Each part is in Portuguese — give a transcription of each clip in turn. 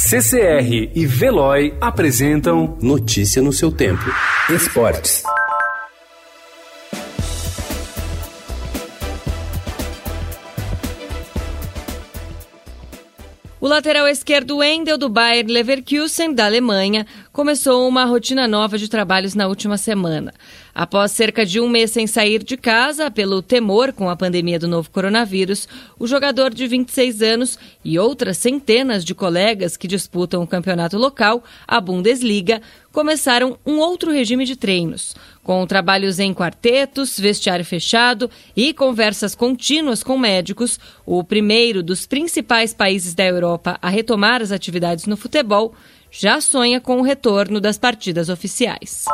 CCR e Veloy apresentam Notícia no seu tempo. Esportes. O lateral esquerdo Wendel do Bayer Leverkusen, da Alemanha, começou uma rotina nova de trabalhos na última semana. Após cerca de um mês sem sair de casa, pelo temor com a pandemia do novo coronavírus, o jogador de 26 anos e outras centenas de colegas que disputam o campeonato local, a Bundesliga, começaram um outro regime de treinos, com trabalhos em quartetos, vestiário fechado e conversas contínuas com médicos. O primeiro dos principais países da Europa a retomar as atividades no futebol já sonha com o retorno das partidas oficiais.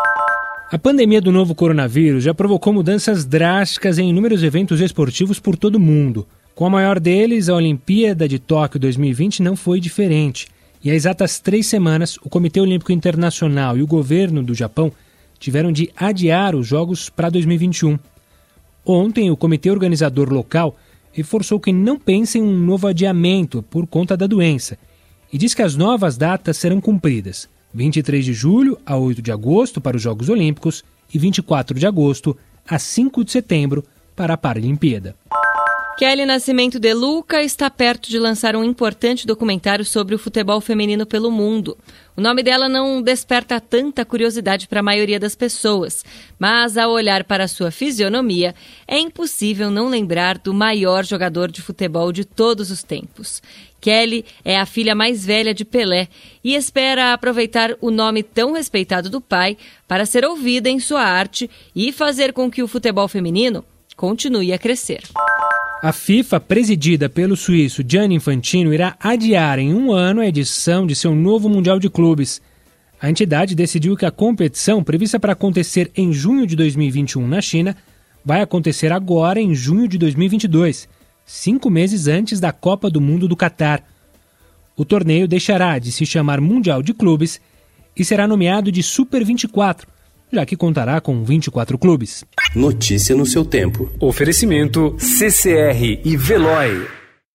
A pandemia do novo coronavírus já provocou mudanças drásticas em inúmeros eventos esportivos por todo o mundo. Com a maior deles, a Olimpíada de Tóquio 2020 não foi diferente. E há exatas três semanas, o Comitê Olímpico Internacional e o governo do Japão tiveram de adiar os Jogos para 2021. Ontem, o comitê organizador local reforçou que não pensa em um novo adiamento por conta da doença e diz que as novas datas serão cumpridas. 23 de julho a 8 de agosto para os Jogos Olímpicos e 24 de agosto a 5 de setembro para a Paralimpíada. Kelly Nascimento de Luca está perto de lançar um importante documentário sobre o futebol feminino pelo mundo. O nome dela não desperta tanta curiosidade para a maioria das pessoas, mas ao olhar para sua fisionomia, é impossível não lembrar do maior jogador de futebol de todos os tempos. Kelly é a filha mais velha de Pelé e espera aproveitar o nome tão respeitado do pai para ser ouvida em sua arte e fazer com que o futebol feminino continue a crescer. A FIFA, presidida pelo suíço Gianni Infantino, irá adiar em um ano a edição de seu novo Mundial de Clubes. A entidade decidiu que a competição, prevista para acontecer em junho de 2021 na China, vai acontecer agora em junho de 2022, cinco meses antes da Copa do Mundo do Catar. O torneio deixará de se chamar Mundial de Clubes e será nomeado de Super 24, já que contará com 24 clubes. Notícia no seu tempo. Oferecimento CCR e Veloy.